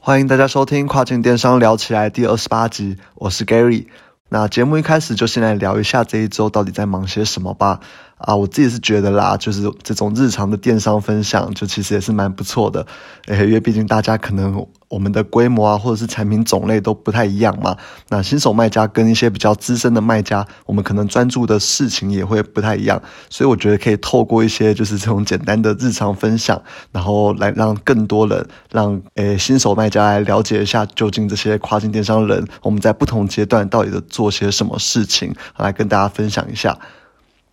欢迎大家收听《跨境电商聊起来》第二十八集，我是 Gary。那节目一开始就先来聊一下这一周到底在忙些什么吧。啊，我自己是觉得啦，就是这种日常的电商分享，就其实也是蛮不错的。诶，因为毕竟大家可能我们的规模啊，或者是产品种类都不太一样嘛。那新手卖家跟一些比较资深的卖家，我们可能专注的事情也会不太一样。所以我觉得可以透过一些就是这种简单的日常分享，然后来让更多人，让诶新手卖家来了解一下，究竟这些跨境电商人我们在不同阶段到底在做些什么事情，来跟大家分享一下。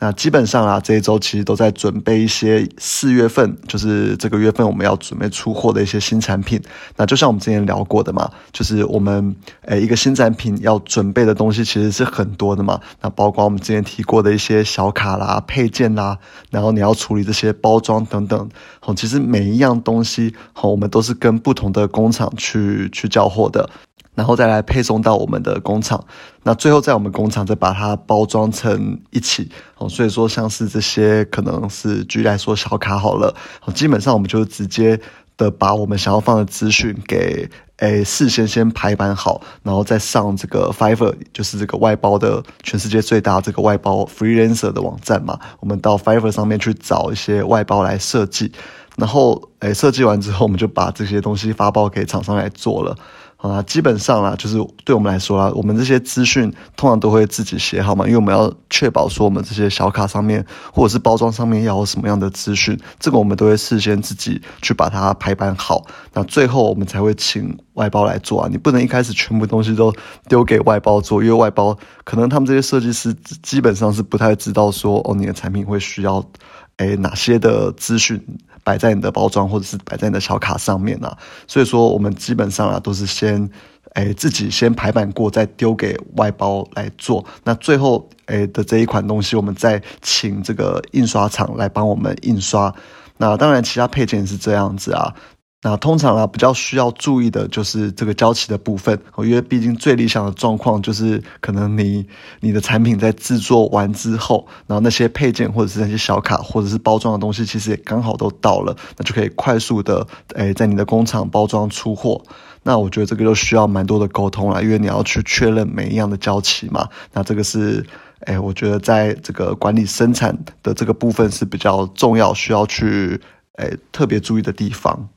那基本上啊，这一周其实都在准备一些四月份，就是这个月份我们要准备出货的一些新产品。那就像我们之前聊过的嘛，就是我们诶一个新产品要准备的东西其实是很多的嘛。那包括我们之前提过的一些小卡啦、配件啦，然后你要处理这些包装等等。好，其实每一样东西，好，我们都是跟不同的工厂去去交货的。然后再来配送到我们的工厂，那最后在我们工厂再把它包装成一起哦。所以说，像是这些可能是举例来说小卡好了，基本上我们就直接的把我们想要放的资讯给诶事先先排版好，然后再上这个 Fiverr，就是这个外包的全世界最大这个外包 freelancer 的网站嘛。我们到 Fiverr 上面去找一些外包来设计，然后诶设计完之后，我们就把这些东西发包给厂商来做了。好啦，基本上啦，就是对我们来说啦，我们这些资讯通常都会自己写好嘛，因为我们要确保说我们这些小卡上面或者是包装上面要有什么样的资讯，这个我们都会事先自己去把它排版好，那最后我们才会请外包来做啊。你不能一开始全部东西都丢给外包做，因为外包可能他们这些设计师基本上是不太知道说哦，你的产品会需要诶哪些的资讯。摆在你的包装或者是摆在你的小卡上面啊，所以说我们基本上啊都是先，诶自己先排版过，再丢给外包来做。那最后诶的这一款东西，我们再请这个印刷厂来帮我们印刷。那当然，其他配件是这样子啊。那通常啊，比较需要注意的就是这个交期的部分，因为毕竟最理想的状况就是可能你你的产品在制作完之后，然后那些配件或者是那些小卡或者是包装的东西，其实也刚好都到了，那就可以快速的诶在你的工厂包装出货。那我觉得这个就需要蛮多的沟通了，因为你要去确认每一样的交期嘛。那这个是诶，我觉得在这个管理生产的这个部分是比较重要，需要去诶特别注意的地方。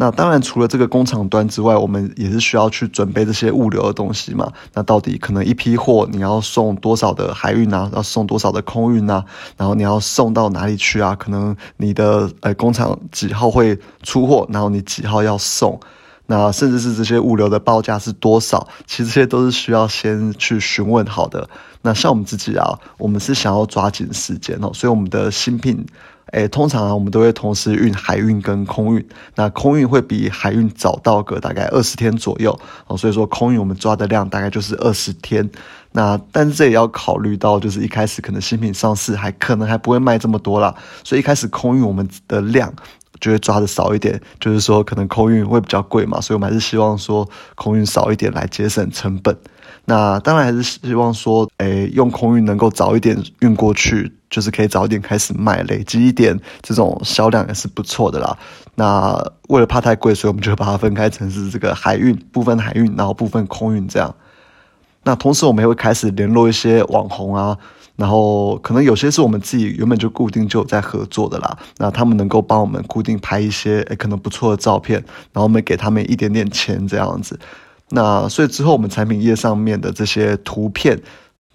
那当然，除了这个工厂端之外，我们也是需要去准备这些物流的东西嘛。那到底可能一批货你要送多少的海运啊？要送多少的空运啊？然后你要送到哪里去啊？可能你的呃工厂几号会出货，然后你几号要送？那甚至是这些物流的报价是多少？其实这些都是需要先去询问好的。那像我们自己啊，我们是想要抓紧时间哦，所以我们的新品。诶，通常啊，我们都会同时运海运跟空运。那空运会比海运早到个大概二十天左右哦，所以说空运我们抓的量大概就是二十天。那但是这也要考虑到，就是一开始可能新品上市还可能还不会卖这么多啦，所以一开始空运我们的量就会抓的少一点，就是说可能空运会比较贵嘛，所以我们还是希望说空运少一点来节省成本。那当然还是希望说，诶，用空运能够早一点运过去，就是可以早一点开始卖，累积一点这种销量也是不错的啦。那为了怕太贵，所以我们就把它分开成是这个海运部分海运，然后部分空运这样。那同时我们也会开始联络一些网红啊，然后可能有些是我们自己原本就固定就有在合作的啦。那他们能够帮我们固定拍一些诶可能不错的照片，然后我们给他们一点点钱这样子。那所以之后我们产品页上面的这些图片，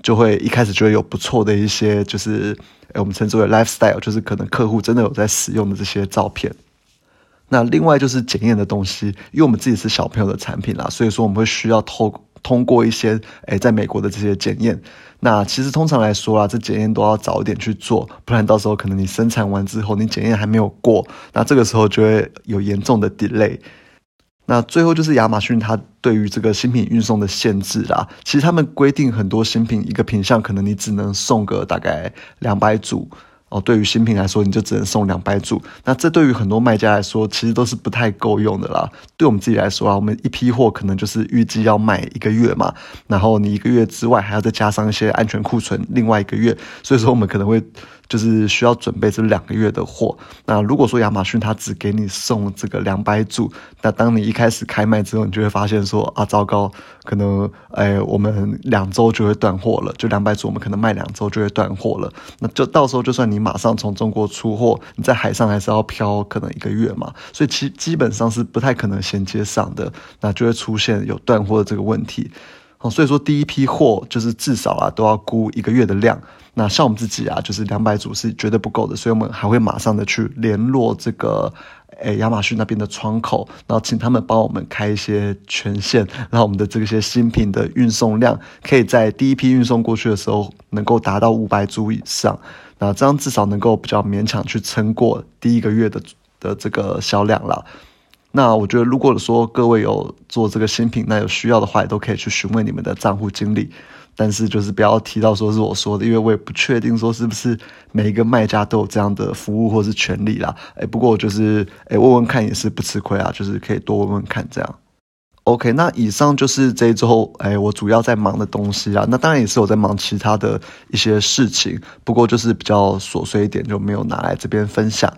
就会一开始就会有不错的一些，就是诶我们称之为 lifestyle，就是可能客户真的有在使用的这些照片。那另外就是检验的东西，因为我们自己是小朋友的产品啦，所以说我们会需要透通过一些诶在美国的这些检验。那其实通常来说啦，这检验都要早一点去做，不然到时候可能你生产完之后，你检验还没有过，那这个时候就会有严重的 delay。那最后就是亚马逊它对于这个新品运送的限制啦。其实他们规定很多新品一个品相可能你只能送个大概两百组哦。对于新品来说，你就只能送两百组。那这对于很多卖家来说，其实都是不太够用的啦。对我们自己来说啊，我们一批货可能就是预计要卖一个月嘛，然后你一个月之外还要再加上一些安全库存，另外一个月，所以说我们可能会就是需要准备这两个月的货。那如果说亚马逊它只给你送这个两百组，那当你一开始开卖之后，你就会发现说啊，糟糕，可能哎，我们两周就会断货了，就两百组，我们可能卖两周就会断货了。那就到时候就算你马上从中国出货，你在海上还是要漂可能一个月嘛，所以其基本上是不太可能衔接上的，那就会出现有断货的这个问题。哦，所以说第一批货就是至少啊都要估一个月的量。那像我们自己啊，就是两百组是绝对不够的，所以我们还会马上的去联络这个诶亚马逊那边的窗口，然后请他们帮我们开一些权限，让我们的这些新品的运送量可以在第一批运送过去的时候能够达到五百组以上。那这样至少能够比较勉强去撑过第一个月的的这个销量了。那我觉得，如果说各位有做这个新品，那有需要的话，也都可以去询问你们的账户经理。但是就是不要提到说是我说的，因为我也不确定说是不是每一个卖家都有这样的服务或是权利啦。哎，不过就是哎问问看也是不吃亏啊，就是可以多问问看这样。OK，那以上就是这一周哎我主要在忙的东西啊。那当然也是我在忙其他的一些事情，不过就是比较琐碎一点，就没有拿来这边分享。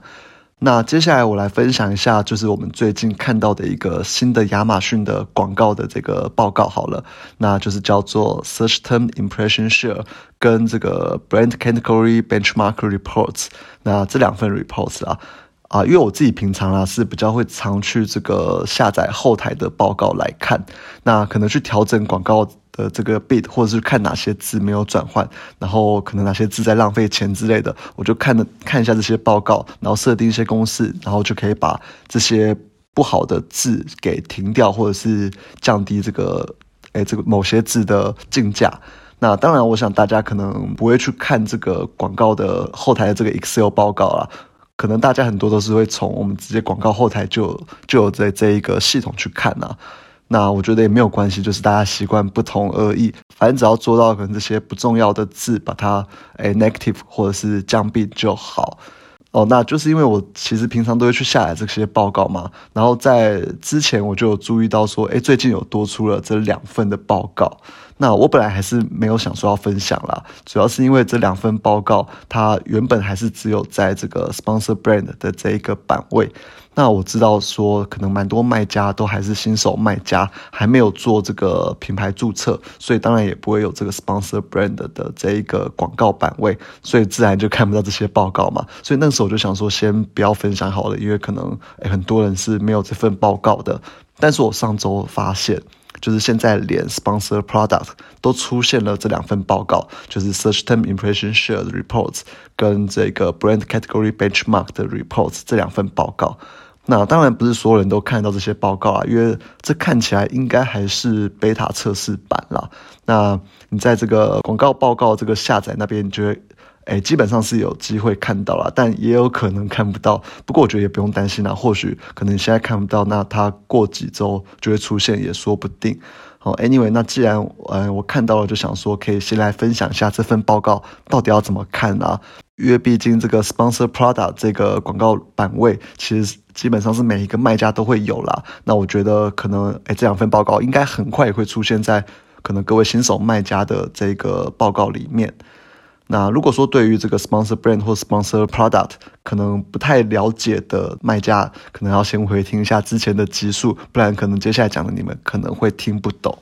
那接下来我来分享一下，就是我们最近看到的一个新的亚马逊的广告的这个报告好了，那就是叫做 Search Term Impression Share 跟这个 Brand Category Benchmark Reports，那这两份 reports 啊。啊，因为我自己平常啊是比较会常去这个下载后台的报告来看，那可能去调整广告的这个 bid，或者是看哪些字没有转换，然后可能哪些字在浪费钱之类的，我就看的看一下这些报告，然后设定一些公式，然后就可以把这些不好的字给停掉，或者是降低这个哎这个某些字的竞价。那当然，我想大家可能不会去看这个广告的后台的这个 Excel 报告啦。可能大家很多都是会从我们直接广告后台就就有在这一个系统去看呐，那我觉得也没有关系，就是大家习惯不同而已，反正只要做到可能这些不重要的字把它诶 negative 或者是降 b 就好。哦，那就是因为我其实平常都会去下载这些报告嘛，然后在之前我就有注意到说，哎，最近有多出了这两份的报告。那我本来还是没有想说要分享啦，主要是因为这两份报告，它原本还是只有在这个 sponsor brand 的这一个版位。那我知道说，可能蛮多卖家都还是新手卖家，还没有做这个品牌注册，所以当然也不会有这个 sponsor brand 的这一个广告版位，所以自然就看不到这些报告嘛。所以那时候我就想说，先不要分享好了，因为可能很多人是没有这份报告的。但是我上周发现。就是现在连 sponsor product 都出现了这两份报告，就是 search term impression share 的 reports 跟这个 brand category benchmark 的 reports 这两份报告。那当然不是所有人都看到这些报告啊，因为这看起来应该还是 beta 测试版啦。那你在这个广告报告这个下载那边，你觉得？哎，基本上是有机会看到了，但也有可能看不到。不过我觉得也不用担心啦，或许可能现在看不到，那它过几周就会出现，也说不定。好，Anyway，那既然呃我看到了，就想说可以先来分享一下这份报告到底要怎么看啊？因为毕竟这个 Sponsor Product 这个广告版位，其实基本上是每一个卖家都会有啦。那我觉得可能哎这两份报告应该很快也会出现在可能各位新手卖家的这个报告里面。那如果说对于这个 sponsor brand 或 sponsor product 可能不太了解的卖家，可能要先回听一下之前的集数，不然可能接下来讲的你们可能会听不懂。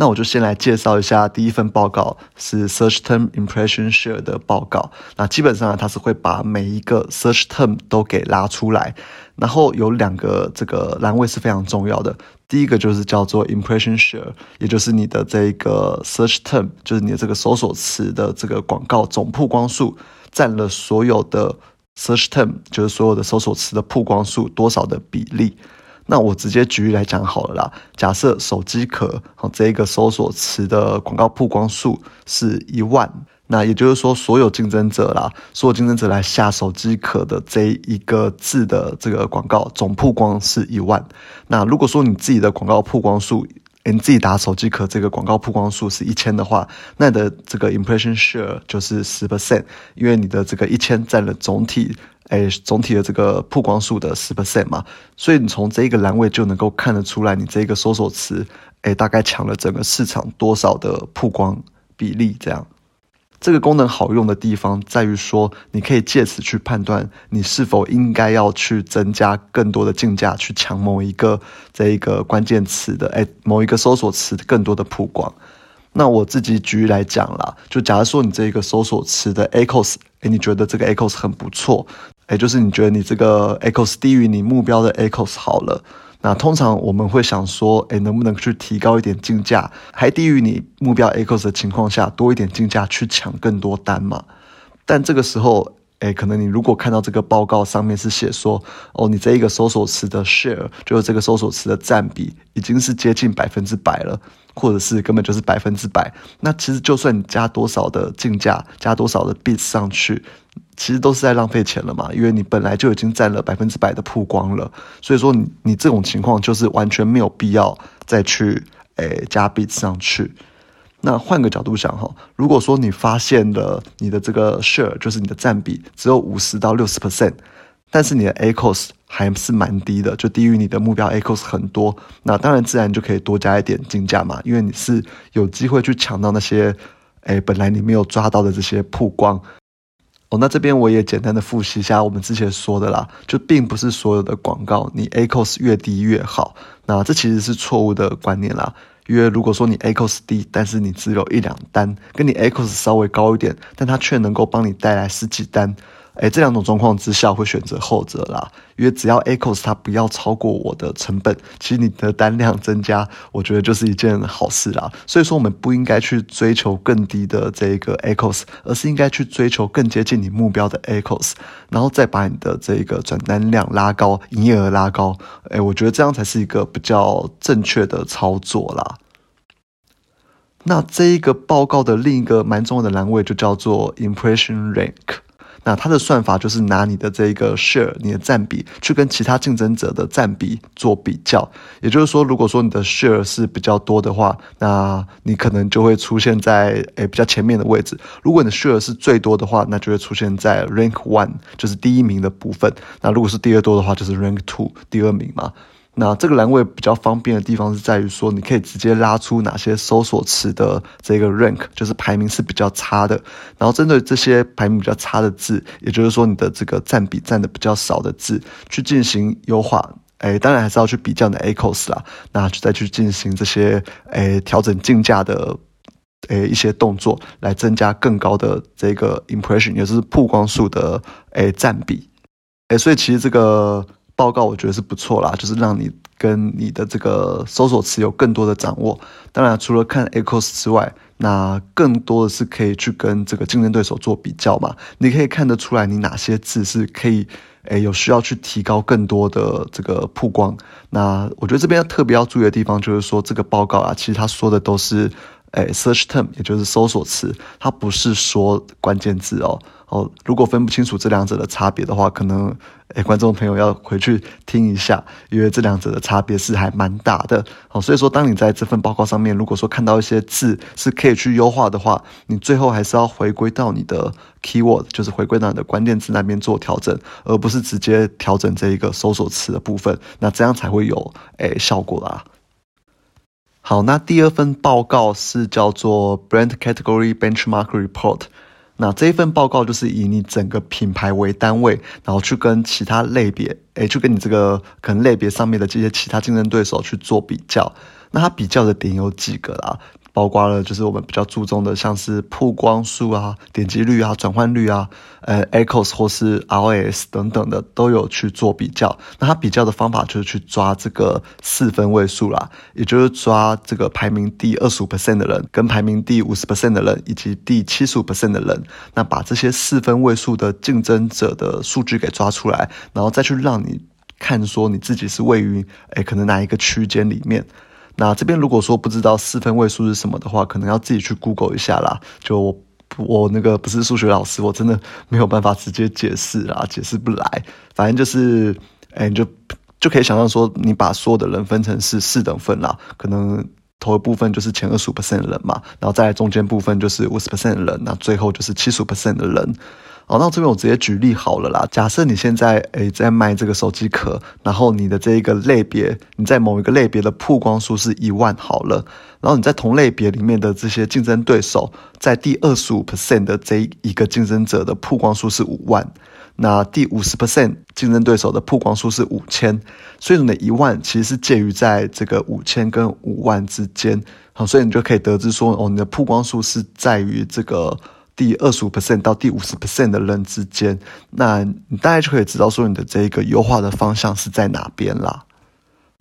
那我就先来介绍一下第一份报告，是 search term impression share 的报告。那基本上它是会把每一个 search term 都给拉出来，然后有两个这个栏位是非常重要的。第一个就是叫做 impression share，也就是你的这个 search term，就是你的这个搜索词的这个广告总曝光数占了所有的 search term，就是所有的搜索词的曝光数多少的比例。那我直接举例来讲好了啦。假设手机壳好这一个搜索词的广告曝光数是一万，那也就是说所有竞争者啦，所有竞争者来下手机壳的这一个字的这个广告总曝光是一万。那如果说你自己的广告曝光数，你自己打手机壳这个广告曝光数是一千的话，那你的这个 impression share 就是十 percent，因为你的这个一千占了总体。哎，总体的这个曝光数的十 percent 嘛，所以你从这个栏位就能够看得出来，你这个搜索词，哎，大概抢了整个市场多少的曝光比例这样。这个功能好用的地方在于说，你可以借此去判断你是否应该要去增加更多的竞价，去抢某一个这一个关键词的，哎，某一个搜索词更多的曝光。那我自己举例来讲啦，就假如说你这个搜索词的 echoes，哎，你觉得这个 echoes 很不错，哎，就是你觉得你这个 echoes 低于你目标的 echoes 好了。那通常我们会想说，哎，能不能去提高一点竞价，还低于你目标 echoes 的情况下，多一点竞价去抢更多单嘛？但这个时候，哎，可能你如果看到这个报告上面是写说，哦，你这一个搜索词的 share，就是这个搜索词的占比，已经是接近百分之百了，或者是根本就是百分之百，那其实就算你加多少的竞价，加多少的 bit 上去。其实都是在浪费钱了嘛，因为你本来就已经占了百分之百的曝光了，所以说你你这种情况就是完全没有必要再去诶加 bits 上去。那换个角度想哈，如果说你发现了你的这个 share 就是你的占比只有五十到六十 percent，但是你的 ACOS 还是蛮低的，就低于你的目标 ACOS 很多，那当然自然就可以多加一点竞价嘛，因为你是有机会去抢到那些诶本来你没有抓到的这些曝光。哦，那这边我也简单的复习一下我们之前说的啦，就并不是所有的广告你 A c o s 越低越好，那这其实是错误的观念啦。因为如果说你 A c o s 低，但是你只有一两单，跟你 A c o s 稍微高一点，但它却能够帮你带来十几单。哎，这两种状况之下会选择后者啦，因为只要 echoes 它不要超过我的成本，其实你的单量增加，我觉得就是一件好事啦。所以说我们不应该去追求更低的这个 echoes，而是应该去追求更接近你目标的 echoes，然后再把你的这个转单量拉高，营业额拉高。哎，我觉得这样才是一个比较正确的操作啦。那这一个报告的另一个蛮重要的栏位就叫做 impression rank。那它的算法就是拿你的这个 share，你的占比去跟其他竞争者的占比做比较。也就是说，如果说你的 share 是比较多的话，那你可能就会出现在诶比较前面的位置。如果你的 share 是最多的话，那就会出现在 rank one，就是第一名的部分。那如果是第二多的话，就是 rank two，第二名嘛。那这个栏位比较方便的地方是在于说，你可以直接拉出哪些搜索词的这个 rank，就是排名是比较差的。然后针对这些排名比较差的字，也就是说你的这个占比占的比较少的字，去进行优化。哎，当然还是要去比较你的 echoes 啦，那就再去进行这些哎调整竞价的哎一些动作，来增加更高的这个 impression，也就是曝光数的哎占比。哎，所以其实这个。报告我觉得是不错啦，就是让你跟你的这个搜索词有更多的掌握。当然，除了看 echoes 之外，那更多的是可以去跟这个竞争对手做比较嘛。你可以看得出来，你哪些字是可以，诶，有需要去提高更多的这个曝光。那我觉得这边特别要注意的地方就是说，这个报告啊，其实他说的都是。哎，search term 也就是搜索词，它不是说关键字哦哦。如果分不清楚这两者的差别的话，可能哎，观众朋友要回去听一下，因为这两者的差别是还蛮大的哦。所以说，当你在这份报告上面，如果说看到一些字是可以去优化的话，你最后还是要回归到你的 keyword，就是回归到你的关键字那边做调整，而不是直接调整这一个搜索词的部分，那这样才会有哎效果啦。好，那第二份报告是叫做 Brand Category Benchmark Report。那这一份报告就是以你整个品牌为单位，然后去跟其他类别，诶，去跟你这个可能类别上面的这些其他竞争对手去做比较。那它比较的点有几个啦？包括了，就是我们比较注重的，像是曝光数啊、点击率啊、转换率啊、呃，echoes 或是 ros 等等的都有去做比较。那它比较的方法就是去抓这个四分位数啦，也就是抓这个排名第二十五 percent 的人，跟排名第五十 percent 的人，以及第七十五 percent 的人。那把这些四分位数的竞争者的数据给抓出来，然后再去让你看说你自己是位于诶可能哪一个区间里面。那这边如果说不知道四分位数是什么的话，可能要自己去 Google 一下啦。就我那个不是数学老师，我真的没有办法直接解释啦，解释不来。反正就是，哎，就就可以想象说，你把所有的人分成是四等份啦，可能头一部分就是前二十五 percent 的人嘛，然后再中间部分就是五十 percent 的人，那最后就是七十 percent 的人。好，那这边我直接举例好了啦。假设你现在诶在卖这个手机壳，然后你的这一个类别，你在某一个类别的曝光数是一万好了，然后你在同类别里面的这些竞争对手，在第二十五 percent 的这一个竞争者的曝光数是五万，那第五十 percent 竞争对手的曝光数是五千，所以你的一万其实是介于在这个五千跟五万之间，好，所以你就可以得知说，哦，你的曝光数是在于这个。第二十五 percent 到第五十 percent 的人之间，那你大概就可以知道说你的这个优化的方向是在哪边啦。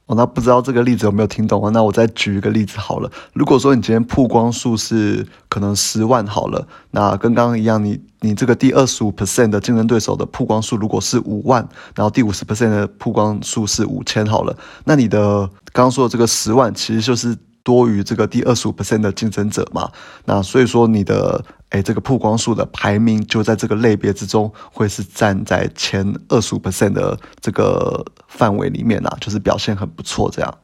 哦，那不知道这个例子有没有听懂啊？那我再举一个例子好了。如果说你今天曝光数是可能十万好了，那跟刚刚一样，你你这个第二十五 percent 的竞争对手的曝光数如果是五万，然后第五十 percent 的曝光数是五千好了，那你的刚刚说的这个十万其实就是多于这个第二十五 percent 的竞争者嘛？那所以说你的。哎，这个曝光数的排名就在这个类别之中，会是站在前二十五 percent 的这个范围里面啊，就是表现很不错这样。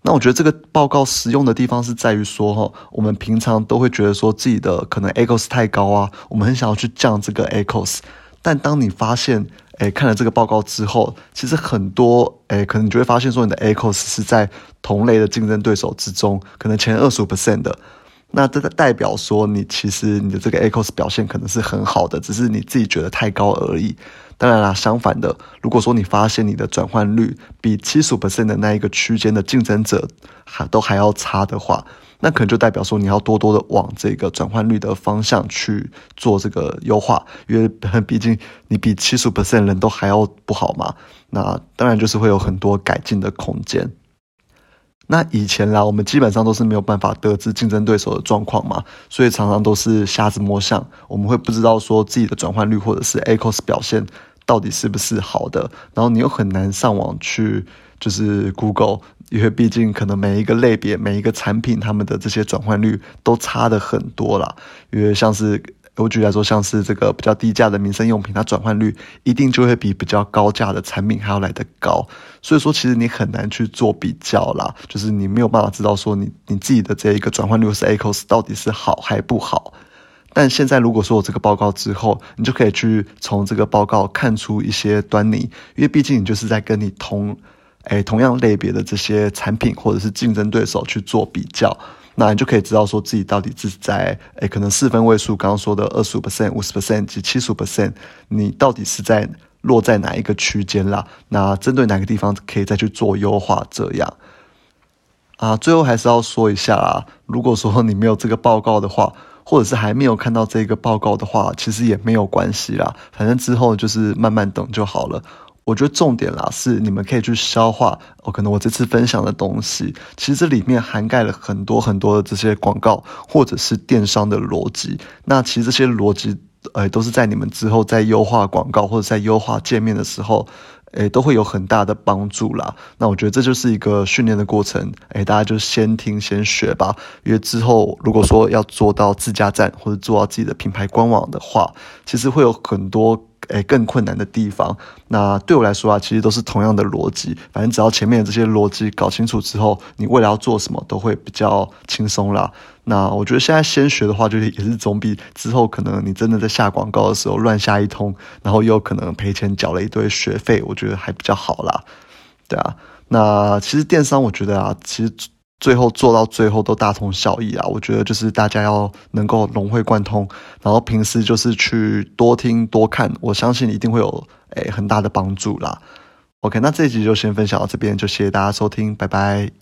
那我觉得这个报告实用的地方是在于说，哈，我们平常都会觉得说自己的可能 echoes 太高啊，我们很想要去降这个 echoes，但当你发现，哎，看了这个报告之后，其实很多，哎，可能你就会发现说，你的 ACOS 是在同类的竞争对手之中，可能前二十五 percent 的。那这代表说，你其实你的这个 ACOS 表现可能是很好的，只是你自己觉得太高而已。当然啦，相反的，如果说你发现你的转换率比七十五的那一个区间的竞争者还都还要差的话，那可能就代表说你要多多的往这个转换率的方向去做这个优化，因为毕竟你比七十五人都还要不好嘛。那当然就是会有很多改进的空间。那以前啦，我们基本上都是没有办法得知竞争对手的状况嘛，所以常常都是瞎子摸象，我们会不知道说自己的转换率或者是 ACOS 表现到底是不是好的，然后你又很难上网去就是 Google，因为毕竟可能每一个类别每一个产品他们的这些转换率都差的很多啦，因为像是。我举例来说，像是这个比较低价的民生用品，它转换率一定就会比比较高价的产品还要来得高。所以说，其实你很难去做比较啦，就是你没有办法知道说你你自己的这一个转换率是 ACOS 到底是好还不好。但现在如果说有这个报告之后，你就可以去从这个报告看出一些端倪，因为毕竟你就是在跟你同哎同样类别的这些产品或者是竞争对手去做比较。那你就可以知道说自己到底是在诶，可能四分位数，刚刚说的二十五 percent、五十 percent 及七十 percent，你到底是在落在哪一个区间啦？那针对哪个地方可以再去做优化？这样啊，最后还是要说一下啊，如果说你没有这个报告的话，或者是还没有看到这个报告的话，其实也没有关系啦，反正之后就是慢慢等就好了。我觉得重点啦是你们可以去消化，哦，可能我这次分享的东西，其实这里面涵盖了很多很多的这些广告或者是电商的逻辑。那其实这些逻辑，呃，都是在你们之后在优化广告或者在优化界面的时候，诶，都会有很大的帮助啦。那我觉得这就是一个训练的过程，诶，大家就先听先学吧。因为之后如果说要做到自家站或者做到自己的品牌官网的话，其实会有很多。诶，更困难的地方，那对我来说啊，其实都是同样的逻辑。反正只要前面的这些逻辑搞清楚之后，你未来要做什么都会比较轻松啦。那我觉得现在先学的话，就是也是总比之后可能你真的在下广告的时候乱下一通，然后又可能赔钱缴了一堆学费，我觉得还比较好啦。对啊，那其实电商我觉得啊，其实。最后做到最后都大同小异啊！我觉得就是大家要能够融会贯通，然后平时就是去多听多看，我相信一定会有诶很大的帮助啦。OK，那这一集就先分享到这边，就谢谢大家收听，拜拜。